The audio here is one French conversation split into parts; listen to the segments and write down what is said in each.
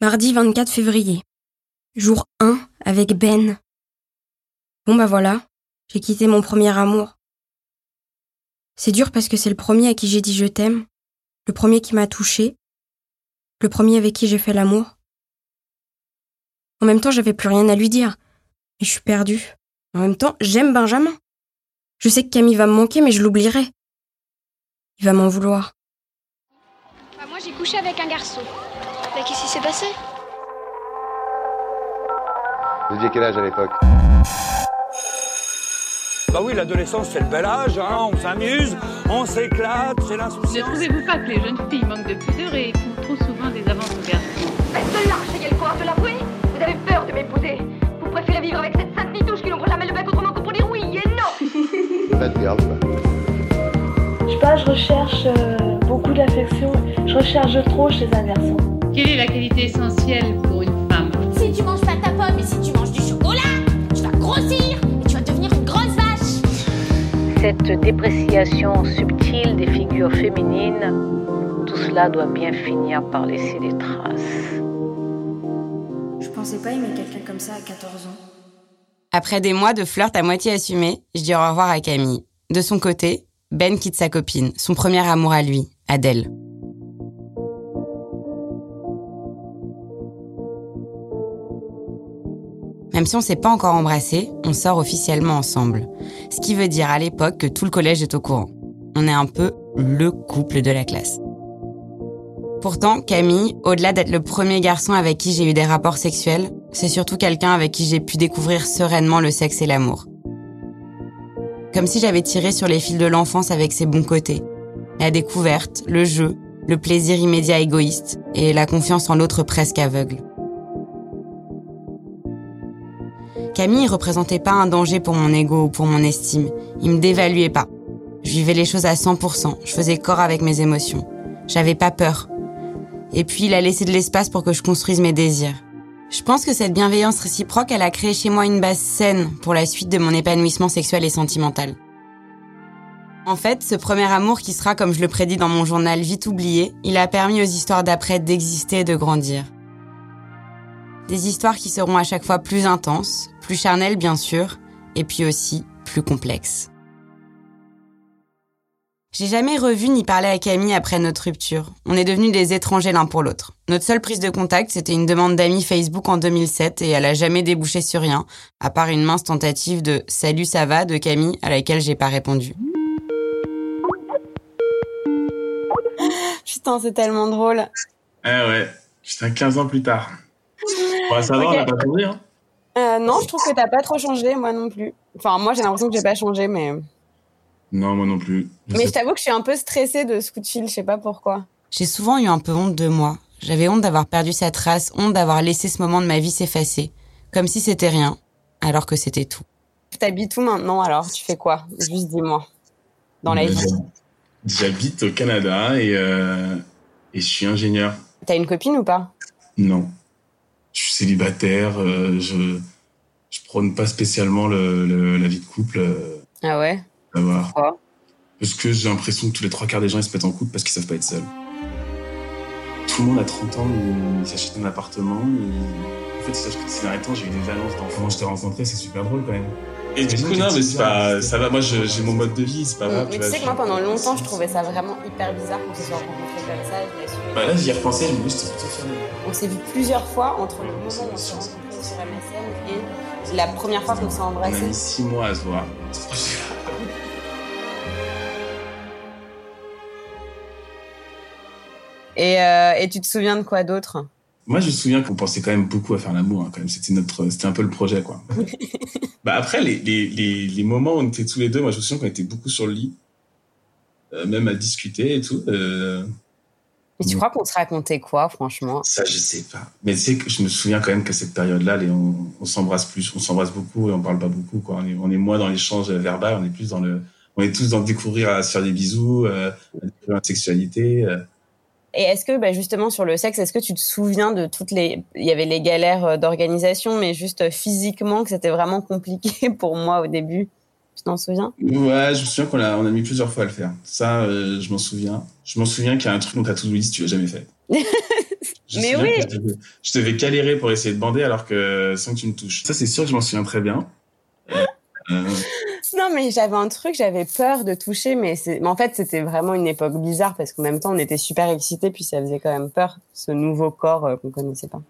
Mardi 24 février. Jour 1 avec Ben. Bon bah voilà, j'ai quitté mon premier amour. C'est dur parce que c'est le premier à qui j'ai dit je t'aime, le premier qui m'a touché, le premier avec qui j'ai fait l'amour. En même temps, j'avais plus rien à lui dire. Et je suis perdue. En même temps, j'aime Benjamin. Je sais que Camille va me manquer, mais je l'oublierai. Il va m'en vouloir. Bah, moi j'ai couché avec un garçon. Mais qu'est-ce qui s'est passé? Vous aviez quel âge à l'époque? Bah oui, l'adolescence, c'est le bel âge, hein, on s'amuse, on s'éclate, c'est Ne l'insouciance. trouvez-vous pas que les jeunes filles manquent de pudeur et font trop souvent des avances aux garçons? Faites de l'arche, ayez le courage de l'avouer Vous avez peur de m'épouser Vous préférez vivre avec cette sainte nitouche qui n'ouvre jamais le bec autrement que pour dire oui et non Bad girl. Je sais pas, je recherche euh, beaucoup d'affection. Je recherche trop chez un garçon. Quelle est la qualité essentielle pour une femme? Si tu manges pas ta pomme et si tu manges du chocolat, tu vas grossir et tu vas devenir une grosse vache. Cette dépréciation subtile des figures féminines, tout cela doit bien finir par laisser des traces. Je pensais pas aimer quelqu'un comme ça à 14 ans. Après des mois de flirt à moitié assumé, je dis au revoir à Camille. De son côté, Ben quitte sa copine, son premier amour à lui, Adèle. Même si on s'est pas encore embrassé, on sort officiellement ensemble. Ce qui veut dire à l'époque que tout le collège est au courant. On est un peu le couple de la classe. Pourtant, Camille, au-delà d'être le premier garçon avec qui j'ai eu des rapports sexuels, c'est surtout quelqu'un avec qui j'ai pu découvrir sereinement le sexe et l'amour. Comme si j'avais tiré sur les fils de l'enfance avec ses bons côtés. La découverte, le jeu, le plaisir immédiat égoïste et la confiance en l'autre presque aveugle. Camille représentait pas un danger pour mon ego ou pour mon estime. Il me dévaluait pas. Je vivais les choses à 100%. Je faisais corps avec mes émotions. J'avais pas peur. Et puis il a laissé de l'espace pour que je construise mes désirs. Je pense que cette bienveillance réciproque, elle a créé chez moi une base saine pour la suite de mon épanouissement sexuel et sentimental. En fait, ce premier amour qui sera, comme je le prédis dans mon journal, vite oublié, il a permis aux histoires d'après d'exister et de grandir. Des histoires qui seront à chaque fois plus intenses, plus charnelles bien sûr, et puis aussi plus complexes. J'ai jamais revu ni parlé à Camille après notre rupture. On est devenus des étrangers l'un pour l'autre. Notre seule prise de contact, c'était une demande d'amis Facebook en 2007 et elle a jamais débouché sur rien, à part une mince tentative de Salut ça va de Camille à laquelle j'ai pas répondu. Putain, c'est tellement drôle. Ah ouais, putain, 15 ans plus tard. Bon, ça va, Ok. on n'a pas changé, hein Euh, non, je trouve que t'as pas trop changé, moi non plus. Enfin, moi j'ai l'impression que j'ai pas changé, mais. Non, moi non plus. Je Mais je t'avoue que je suis un peu stressée de ce coup de fil, je sais pas pourquoi. J'ai souvent eu un peu honte de moi. J'avais honte d'avoir perdu sa trace, honte d'avoir laissé ce moment de ma vie s'effacer. Comme si c'était rien, alors que c'était tout. T'habites où maintenant alors? Tu fais quoi? Juste dis-moi. Dans la vie. j'hab- J'habite au Canada et, euh, et je suis ingénieur. T'as une copine ou pas? Non. Je suis célibataire, euh, je, je prône pas spécialement le, le- la vie de couple. euh, Ah ouais? Pourquoi? Parce que j'ai l'impression que tous les trois quarts des gens ils se mettent en couple parce qu'ils savent pas être seuls. Tout le monde à 30 ans, ils s'achètent un appartement. ils- En fait, c'est que ces derniers temps, j'ai eu des annonces d'enfants. Je t'ai rencontré, c'est super drôle quand même. Et du coup, non, mais c'est ça, pas, ça va. Moi, j'ai mon mode de vie, c'est pas grave. Mais tu sais que moi pendant longtemps je trouvais ça vraiment hyper bizarre qu'on se soit rencontrés comme ça. Bah là, j'y ai repensé, je me dis, c'était plutôt fier de moi. On s'est vu plusieurs fois entre le moment où on s'est rencontrés sur MSN et la première fois qu'on s'est On a embrassés. mis six mois à se voir. Et, euh, et tu te souviens de quoi d'autre? Moi, je me souviens qu'on pensait quand même beaucoup à faire l'amour, hein, quand même. C'était notre, c'était un peu le projet, quoi. bah après, les, les, les, les moments où on était tous les deux, moi, je me souviens qu'on était beaucoup sur le lit, euh, même à discuter et tout. Euh, Et tu crois qu'on se racontait quoi, franchement? Ça, je sais pas. Mais sais que je me souviens quand même que cette période-là, les- on, on s'embrasse plus, on s'embrasse beaucoup et on parle pas beaucoup. Quoi. On, est, on est moins dans l'échange verbal, on est plus dans le, on est tous dans le découvrir à se faire des bisous, euh, à découvrir la sexualité. euh. Et est-ce que, bah, justement, sur le sexe, est-ce que tu te souviens de toutes les... Il y avait les galères euh, d'organisation, mais juste euh, physiquement, que c'était vraiment compliqué pour moi au début? Tu t'en souviens? Ouais, je me souviens qu'on a, on a mis plusieurs fois à le faire. Ça, euh, je m'en souviens. Je m'en souviens qu'il y a un truc dont t'as tout list, tu l'as jamais fait. Je Mais oui. Je devais, je devais galérer pour essayer de bander alors que sans que tu me touches. Ça, c'est sûr que je m'en souviens très bien. Euh, Non, mais j'avais un truc, j'avais peur de toucher, mais, mais en fait, c'était vraiment une époque bizarre parce qu'en même temps, on était super excités, puis ça faisait quand même peur, ce nouveau corps euh, qu'on connaissait pas.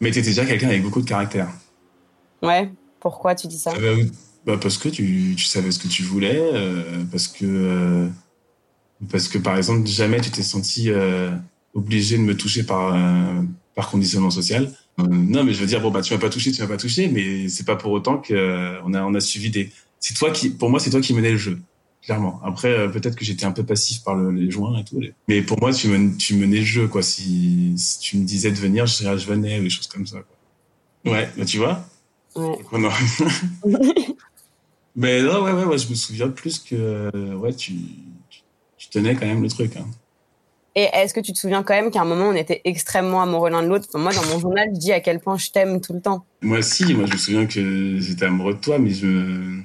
mais t'étais déjà quelqu'un avec beaucoup de caractère. Ouais, pourquoi tu dis ça? Ah bah, bah, parce que tu, tu savais ce que tu voulais, euh, parce que euh, parce que par exemple jamais tu t'es senti euh, obligé de me toucher par par conditionnement social. Non mais je veux dire bon bah tu m'as pas touché, tu m'as pas touché, mais c'est pas pour autant que euh, on a on a suivi des. C'est toi qui pour moi c'est toi qui menais le jeu clairement. Après euh, peut-être que j'étais un peu passif par le, les joints et tout, les- mais pour moi tu men, tu menais le jeu quoi. Si, si tu me disais de venir, je, je venais ou des choses comme ça. Quoi. Ouais, bah tu vois. Ouais. Donc, Mais non, ouais, ouais, ouais, je me souviens plus que ouais, tu, tu, tu tenais quand même le truc. Hein. Et est-ce que tu te souviens quand même qu'à un moment, on était extrêmement amoureux l'un de l'autre? Enfin, Moi, dans mon journal, je dis à quel point je t'aime tout le temps. Moi aussi, moi je me souviens que j'étais amoureux de toi, mais je.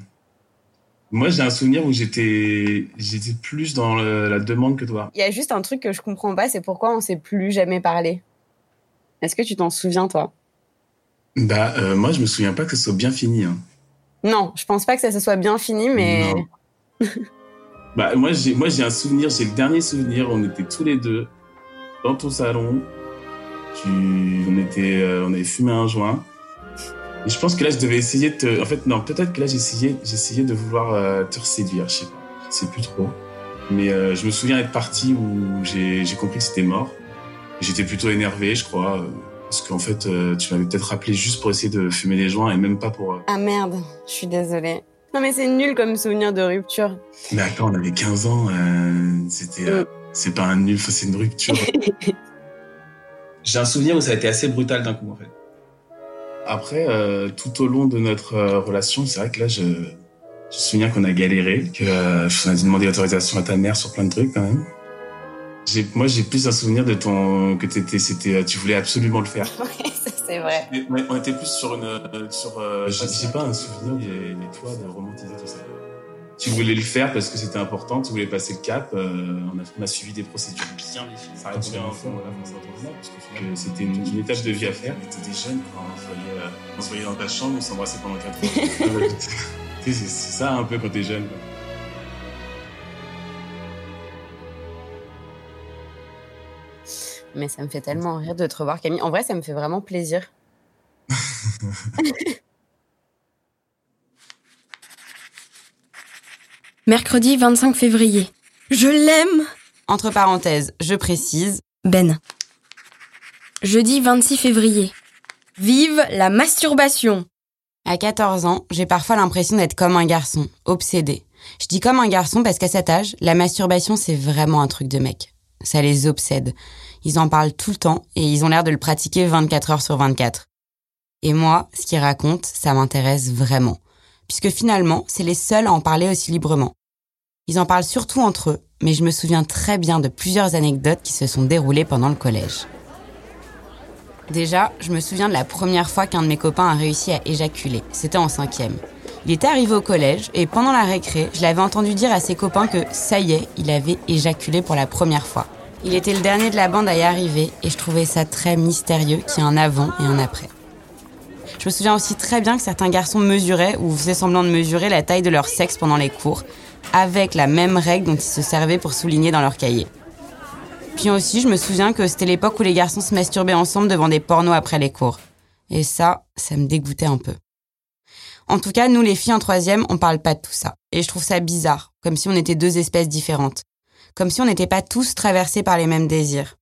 Moi j'ai un souvenir où j'étais j'étais plus dans le- la demande que toi. Il y a juste un truc que je comprends pas, c'est pourquoi on s'est plus jamais parlé. Est-ce que tu t'en souviens, toi? Bah euh, moi je me souviens pas que ce soit bien fini. Hein. Non, je pense pas que ça se soit bien fini, mais. Non. Bah moi j'ai moi j'ai un souvenir, j'ai le dernier souvenir, on était tous les deux dans ton salon. Tu, on était, euh, on avait fumé un joint. Et je pense que là je devais essayer de te, en fait non, peut-être que là j'essayais, j'essayais de vouloir euh, te séduire, je sais pas, je sais plus trop. Mais euh, je me souviens être parti où j'ai, j'ai compris que c'était mort. J'étais plutôt énervé, je crois, euh, parce qu'en fait euh, tu m'avais peut-être rappelé juste pour essayer de fumer des joints et même pas pour. Ah merde, je suis désolée. Non, mais c'est nul comme souvenir de rupture. Mais attends, on avait 15 ans, euh, c'était, euh, c'est pas un nul, c'est une rupture. J'ai un souvenir où ça a été assez brutal d'un coup, en fait. Après, euh, tout au long de notre euh, relation, c'est vrai que là, je, je me souviens qu'on a galéré, que euh, on a dû demander l'autorisation à ta mère sur plein de trucs quand même. J'ai, moi, j'ai plus un souvenir de ton que t'étais, c'était, euh, tu voulais absolument le faire. Ouais, c'est vrai. Mais, mais on était plus sur une, sur, euh, j'ai j'ai pas un souvenir, mais, mais toi, de romantiser tout ça. Tu voulais le faire parce que c'était important, tu voulais passer le cap. euh, on, a, on a suivi des procédures bien définies. Ça reste bien un fond, voilà, s'entendre parce final, c'était une, une étape de vie à faire. T'étais jeune quand on se voyait, euh, on se voyait dans ta chambre, on s'embrassait pendant 4 heures. Tu sais, c'est c'est ça un peu quand t'es jeune. quoi. Mais ça me fait tellement rire de te revoir, Camille. En vrai, ça me fait vraiment plaisir. Mercredi 25 février. Je l'aime Entre parenthèses, je précise. Ben. Jeudi 26 février. Vive la masturbation À 14 ans, j'ai parfois l'impression d'être comme un garçon, obsédé. Je dis comme un garçon parce qu'à cet âge, la masturbation, c'est vraiment un truc de mec. Ça les obsède. Ils en parlent tout le temps et ils ont l'air de le pratiquer 24 heures sur 24. Et moi, ce qu'ils racontent, ça m'intéresse vraiment. Puisque finalement, c'est les seuls à en parler aussi librement. Ils en parlent surtout entre eux, mais je me souviens très bien de plusieurs anecdotes qui se sont déroulées pendant le collège. Déjà, je me souviens de la première fois qu'un de mes copains a réussi à éjaculer. C'était en cinquième. Il était arrivé au collège et pendant la récré, je l'avais entendu dire à ses copains que ça y est, il avait éjaculé pour la première fois. Il était le dernier de la bande à y arriver et je trouvais ça très mystérieux qu'il y ait un avant et un après. Je me souviens aussi très bien que certains garçons mesuraient ou faisaient semblant de mesurer la taille de leur sexe pendant les cours, avec la même règle dont ils se servaient pour souligner dans leur cahier. Puis aussi, je me souviens que c'était l'époque où les garçons se masturbaient ensemble devant des pornos après les cours. Et ça, ça me dégoûtait un peu. En tout cas, nous les filles en troisième, on parle pas de tout ça. Et je trouve ça bizarre, comme si on était deux espèces différentes. Comme si on n'était pas tous traversés par les mêmes désirs.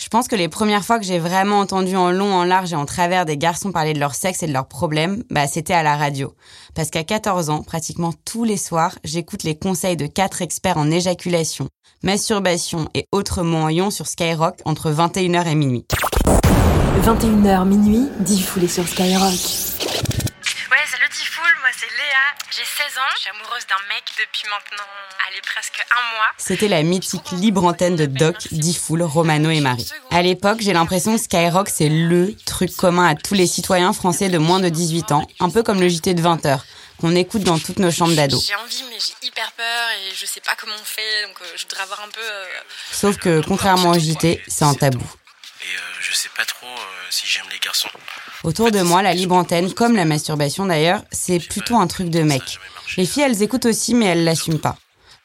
Je pense que les premières fois que j'ai vraiment entendu en long, en large et en travers des garçons parler de leur sexe et de leurs problèmes, bah, c'était à la radio. Parce qu'à 14 ans, pratiquement tous les soirs, j'écoute les conseils de quatre experts en éjaculation, masturbation et autres mots en ion sur Skyrock entre 21h et minuit. 21h minuit, diffoulé sur Skyrock. Léa, j'ai 16 ans, je suis amoureuse d'un mec depuis maintenant, allez, presque un mois. C'était la mythique libre antenne de Doc, Diffoul, Romano et Marie. À l'époque, j'ai l'impression que Skyrock c'est LE truc commun à tous les citoyens français de moins de 18 ans, un peu comme le JT de 20h qu'on écoute dans toutes nos chambres d'ados. J'ai envie, mais j'ai hyper peur et je sais pas comment on fait, donc euh, je voudrais avoir un peu. euh, Sauf que, contrairement au JT, c'est un tabou. Et euh, je sais pas trop euh, si j'aime les garçons. Autour de moi, la libre antenne, comme la masturbation d'ailleurs, c'est plutôt un truc de mec. Les filles, elles écoutent aussi, mais elles l'assument pas.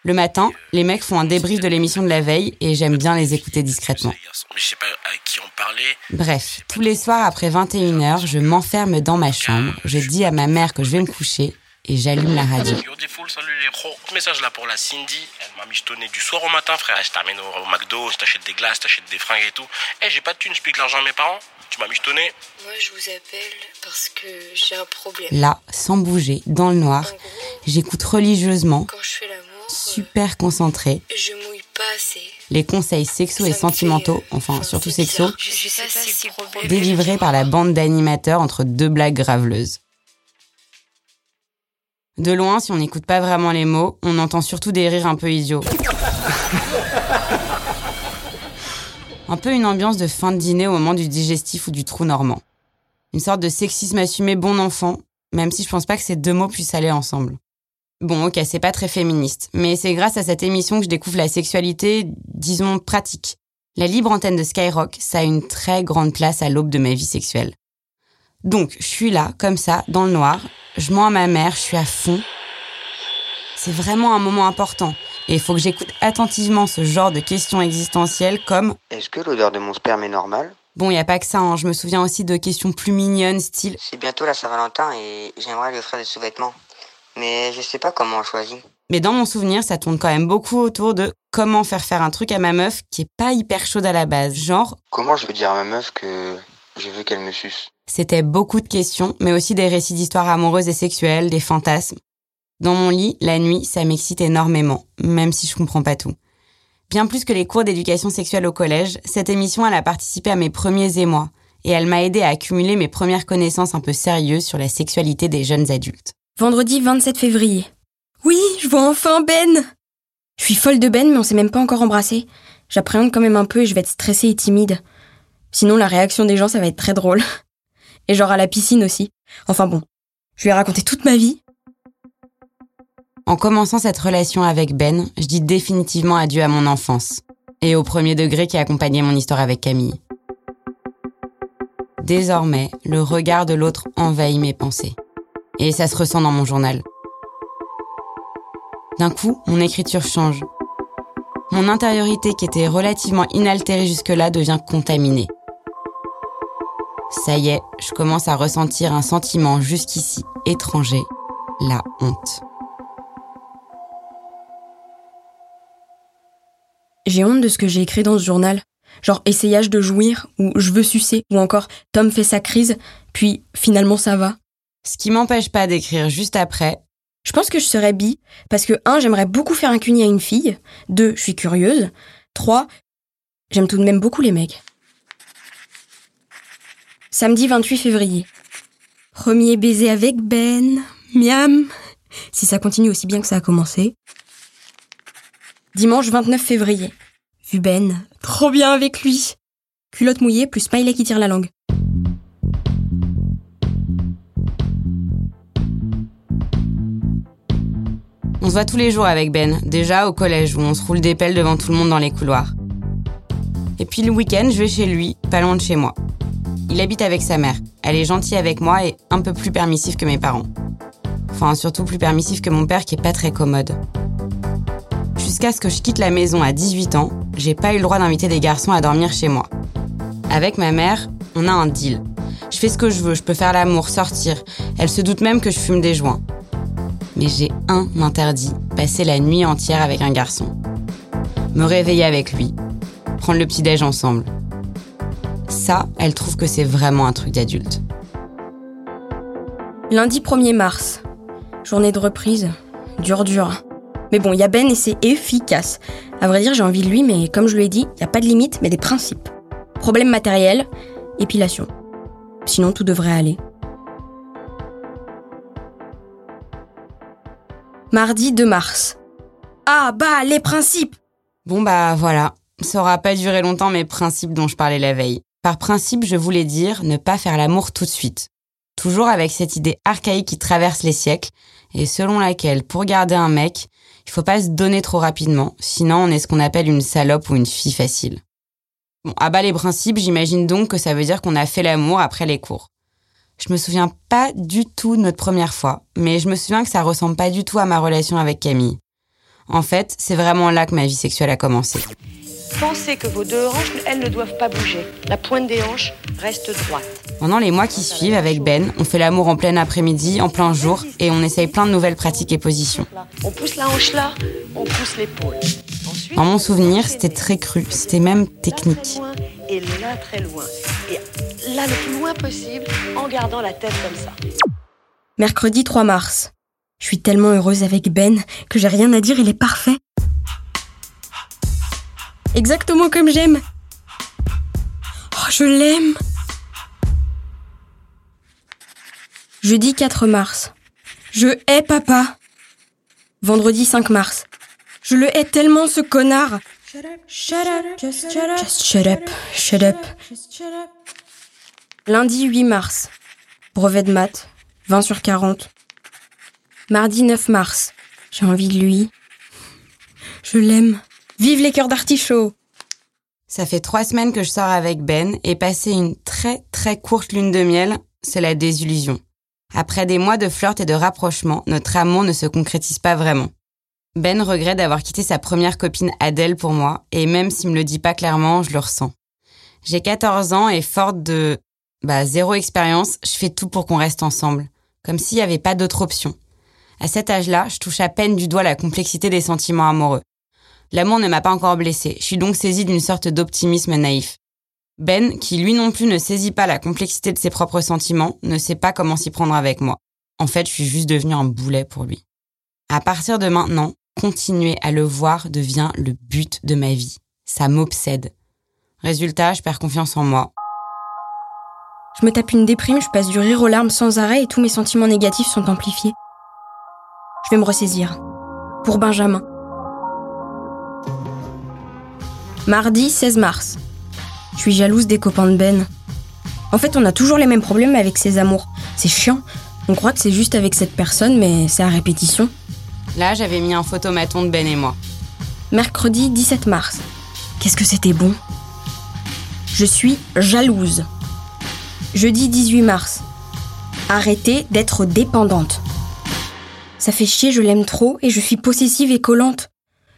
Le matin, les mecs font un débrief de l'émission de la veille et j'aime bien les écouter discrètement. Mais je sais pas à qui on parlait. Bref, tous les soirs après 21h, je m'enferme dans ma chambre, je dis à ma mère que je vais me coucher et j'allume la radio. Yo Diffoul, salut les gros. Message là pour la Cindy. Elle m'a michetonné du soir au matin, frère. Je t'amène au, au McDo, je t'achète des glaces, je t'achète des fringues et tout. Eh, j'ai pas de thunes, je pique l'argent à mes parents. Tu m'as michetonné. Moi, je vous appelle parce que j'ai un problème. Là, sans bouger, dans le noir, j'écoute religieusement, Quand je fais l'amour, super concentrée, je mouille pas assez. les conseils sexos et sentimentaux, enfin surtout problème. délivrés par la bande d'animateurs entre deux blagues graveleuses. De loin, si on n'écoute pas vraiment les mots, on entend surtout des rires un peu idiots. Un peu une ambiance de fin de dîner au moment du digestif ou du trou normand. Une sorte de sexisme assumé bon enfant, même si je pense pas que ces deux mots puissent aller ensemble. Bon, ok, c'est pas très féministe, mais c'est grâce à cette émission que je découvre la sexualité, disons, pratique. La libre antenne de Skyrock, ça a une très grande place à l'aube de ma vie sexuelle. Donc, je suis là, comme ça, dans le noir, je mens à ma mère, je suis à fond. C'est vraiment un moment important, et il faut que j'écoute attentivement ce genre de questions existentielles comme Est-ce que l'odeur de mon sperme est normale? Bon, il y a pas que ça, hein, je me souviens aussi de questions plus mignonnes, style C'est bientôt la Saint-Valentin et j'aimerais lui offrir des sous-vêtements. Mais je sais pas comment on choisit. Mais dans mon souvenir, ça tourne quand même beaucoup autour de comment faire faire un truc à ma meuf qui est pas hyper chaude à la base. Genre, Comment je veux dire à ma meuf que je veux qu'elle me suce? C'était beaucoup de questions, mais aussi des récits d'histoires amoureuses et sexuelles, des fantasmes. Dans mon lit, la nuit, ça m'excite énormément, même si je comprends pas tout. Bien plus que les cours d'éducation sexuelle au collège, cette émission, elle a participé à mes premiers émois, et elle m'a aidé à accumuler mes premières connaissances un peu sérieuses sur la sexualité des jeunes adultes. Vendredi 27 février. Oui, je vois enfin Ben Je suis folle de Ben, mais on s'est même pas encore embrassé. J'appréhende quand même un peu et je vais être stressée et timide. Sinon, la réaction des gens, ça va être très drôle. Et genre à la piscine aussi. Enfin bon, je lui ai raconté toute ma vie. En commençant cette relation avec Ben, je dis définitivement adieu à mon enfance et au premier degré qui accompagnait mon histoire avec Camille. Désormais, le regard de l'autre envahit mes pensées. Et ça se ressent dans mon journal. D'un coup, mon écriture change. Mon intériorité qui était relativement inaltérée jusque-là devient contaminée. Ça y est, je commence à ressentir un sentiment jusqu'ici étranger, la honte. J'ai honte de ce que j'ai écrit dans ce journal. Genre essayage de jouir, ou je veux sucer, ou encore Tom fait sa crise, puis finalement ça va. Ce qui m'empêche pas d'écrire juste après. Je pense que je serais bi, parce que 1. J'aimerais beaucoup faire un cuni à une fille. 2. Je suis curieuse. 3. J'aime tout de même beaucoup les mecs. Samedi 28 février. Premier baiser avec Ben. Miam. Si ça continue aussi bien que ça a commencé. Dimanche 29 février. Vu Ben. Trop bien avec lui. Culotte mouillée plus smiley qui tire la langue. On se voit tous les jours avec Ben, déjà au collège où on se roule des pelles devant tout le monde dans les couloirs. Et puis le week-end, je vais chez lui, pas loin de chez moi. Il habite avec sa mère. Elle est gentille avec moi et un peu plus permissive que mes parents. Enfin, surtout plus permissive que mon père qui est pas très commode. Jusqu'à ce que je quitte la maison à 18 ans, j'ai pas eu le droit d'inviter des garçons à dormir chez moi. Avec ma mère, on a un deal. Je fais ce que je veux, je peux faire l'amour, sortir. Elle se doute même que je fume des joints. Mais j'ai un interdit, passer la nuit entière avec un garçon. Me réveiller avec lui, prendre le petit-déj ensemble. Ça, elle trouve que c'est vraiment un truc d'adulte. Lundi 1er mars. Journée de reprise. Dur, dur. Mais bon, il y a Ben et c'est efficace. À vrai dire, j'ai envie de lui, mais comme je lui ai dit, il n'y a pas de limite, mais des principes. Problème matériel, épilation. Sinon, tout devrait aller. Mardi 2 mars. Ah bah, les principes Bon bah voilà, ça aura pas duré longtemps mes principes dont je parlais la veille. Par principe, je voulais dire ne pas faire l'amour tout de suite. Toujours avec cette idée archaïque qui traverse les siècles et selon laquelle pour garder un mec, il faut pas se donner trop rapidement, sinon on est ce qu'on appelle une salope ou une fille facile. Bon, à bas les principes, j'imagine donc que ça veut dire qu'on a fait l'amour après les cours. Je me souviens pas du tout de notre première fois, mais je me souviens que ça ressemble pas du tout à ma relation avec Camille. En fait, c'est vraiment là que ma vie sexuelle a commencé. Pensez que vos deux hanches, elles ne doivent pas bouger. La pointe des hanches reste droite. Pendant les mois qui suivent, avec Ben, on fait l'amour en plein après-midi, en plein jour, et on essaye plein de nouvelles pratiques et positions. On pousse la hanche là, on pousse l'épaule. Dans mon souvenir, c'était très cru, c'était même technique. Et là très loin. Et là le plus loin possible, en gardant la tête comme ça. Mercredi 3 mars. Je suis tellement heureuse avec Ben que j'ai rien à dire, il est parfait. Exactement comme j'aime. Oh, je l'aime. Jeudi 4 mars. Je hais papa. Vendredi 5 mars. Je le hais tellement ce connard. Shut up, shut up, just shut up. Just shut up, shut up. Lundi 8 mars. Brevet de maths. 20 sur 40. Mardi 9 mars. J'ai envie de lui. Je l'aime. Vive les cœurs d'artichaut Ça fait trois semaines que je sors avec Ben et passer une très très courte lune de miel, c'est la désillusion. Après des mois de flirt et de rapprochement, notre amour ne se concrétise pas vraiment. Ben regrette d'avoir quitté sa première copine Adèle pour moi, et même s'il me le dit pas clairement, je le ressens. J'ai 14 ans et forte de, bah, zéro expérience, je fais tout pour qu'on reste ensemble. Comme s'il n'y avait pas d'autre option. À cet âge-là, je touche à peine du doigt la complexité des sentiments amoureux. L'amour ne m'a pas encore blessée, je suis donc saisie d'une sorte d'optimisme naïf. Ben, qui lui non plus ne saisit pas la complexité de ses propres sentiments, ne sait pas comment s'y prendre avec moi. En fait, je suis juste devenue un boulet pour lui. À partir de maintenant, continuer à le voir devient le but de ma vie. Ça m'obsède. Résultat, je perds confiance en moi. Je me tape une déprime, je passe du rire aux larmes sans arrêt et tous mes sentiments négatifs sont amplifiés. Je vais me ressaisir. Pour Benjamin. Mardi 16 mars. Je suis jalouse des copains de Ben. En fait, on a toujours les mêmes problèmes avec ses amours. C'est chiant. On croit que c'est juste avec cette personne, mais c'est à répétition. Là, j'avais mis un photomaton de Ben et moi. Mercredi 17 mars. Qu'est-ce que c'était bon Je suis jalouse. Jeudi 18 mars. Arrêtez d'être dépendante. Ça fait chier, je l'aime trop et je suis possessive et collante.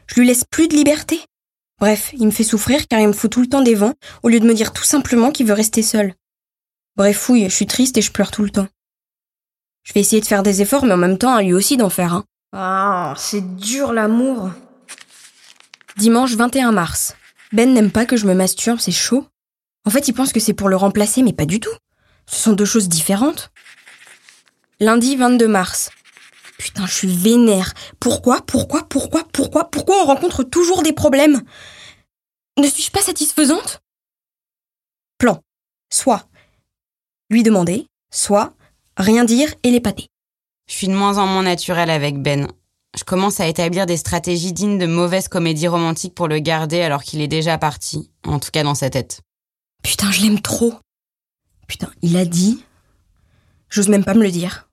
Je lui laisse plus de liberté. Bref, il me fait souffrir car il me fout tout le temps des vents au lieu de me dire tout simplement qu'il veut rester seul. Bref, fouille, je suis triste et je pleure tout le temps. Je vais essayer de faire des efforts, mais en même temps, à lui aussi d'en faire. Hein. Ah, c'est dur l'amour. Dimanche 21 mars. Ben n'aime pas que je me masturbe, c'est chaud. En fait, il pense que c'est pour le remplacer, mais pas du tout. Ce sont deux choses différentes. Lundi 22 mars. Putain, je suis vénère. Pourquoi, pourquoi, pourquoi, pourquoi, pourquoi on rencontre toujours des problèmes? Ne suis-je pas satisfaisante? Plan. Soit lui demander, soit rien dire et l'épater. Je suis de moins en moins naturelle avec Ben. Je commence à établir des stratégies dignes de mauvaises comédies romantiques pour le garder alors qu'il est déjà parti, en tout cas dans sa tête. Putain, je l'aime trop. Putain, il a dit. J'ose même pas me le dire.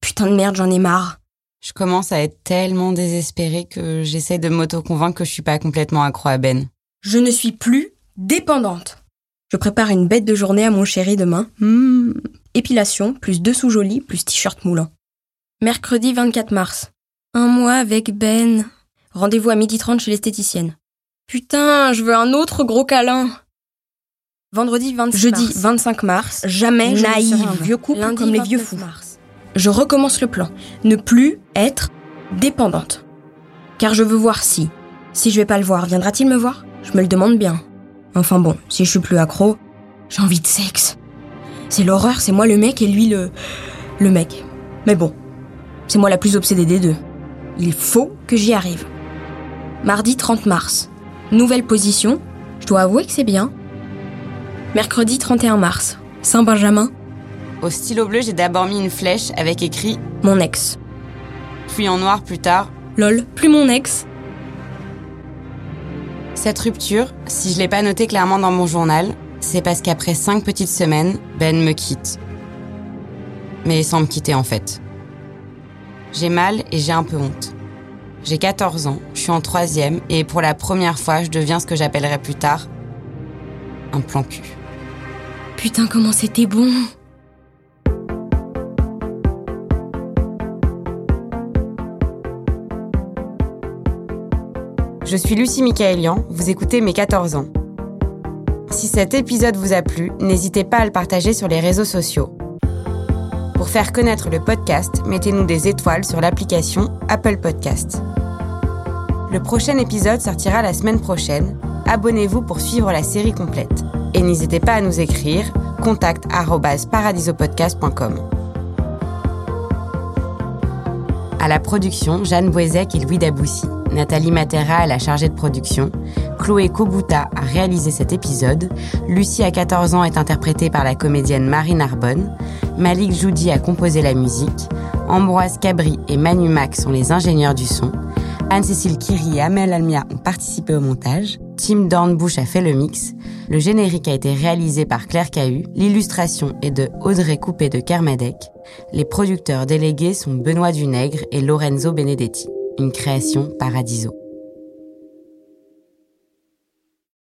Putain de merde, j'en ai marre. Je commence à être tellement désespérée que j'essaie de m'auto-convaincre que je suis pas complètement accro à Ben. Je ne suis plus dépendante. Je prépare une bête de journée à mon chéri demain. Mmh. Épilation, plus dessous joli, plus t-shirt moulant. Mercredi 24 mars. Un mois avec Ben. Rendez-vous à midi 30 chez l'esthéticienne. Putain, je veux un autre gros câlin. Vendredi 26 Jeudi 25 mars. Jamais naïve. vieux couple Lundi, comme les vieux fous. Mars. Je recommence le plan. Ne plus être dépendante. Car je veux voir si. Si je vais pas le voir, viendra-t-il me voir? Je me le demande bien. Enfin bon, si je suis plus accro, J'ai envie de sexe. C'est l'horreur, c'est moi le mec et lui le. le mec. Mais bon, c'est moi la plus obsédée des deux. Il faut que j'y arrive. Mardi 30 mars. Nouvelle position. Je dois avouer que c'est bien. Mercredi 31 mars. Saint-Benjamin. Au stylo bleu, j'ai d'abord mis une flèche avec écrit Mon ex. Puis en noir plus tard Lol, plus mon ex. Cette rupture, si je l'ai pas noté clairement dans mon journal, c'est parce qu'après cinq petites semaines, Ben me quitte. Mais sans me quitter en fait. J'ai mal et j'ai un peu honte. J'ai 14 ans, je suis en troisième et pour la première fois, je deviens ce que j'appellerai plus tard un plan cul. Putain, comment c'était bon Je suis Lucie Michaelian, vous écoutez Mes 14 ans. Si cet épisode vous a plu, n'hésitez pas à le partager sur les réseaux sociaux. Pour faire connaître le podcast, mettez-nous des étoiles sur l'application Apple Podcast. Le prochain épisode sortira la semaine prochaine. Abonnez-vous pour suivre la série complète. Et n'hésitez pas à nous écrire contact@paradisopodcast.com. À la production, Jeanne Boisec et Louis Daboussi. Nathalie Matera est la chargée de production. Chloé Kobuta a réalisé cet épisode. Lucie, à 14 ans, est interprétée par la comédienne Marie Narbonne. Malik Joudi a composé la musique. Ambroise Cabri et Manu Mac sont les ingénieurs du son. Anne-Cécile Kiri et Amel Almia ont participé au montage. Tim Dornbush a fait le mix. Le générique a été réalisé par Claire Cahu. L'illustration est de Audrey Coupé de Kermadec. Les producteurs délégués sont Benoît Dunègre et Lorenzo Benedetti. Une création Paradiso.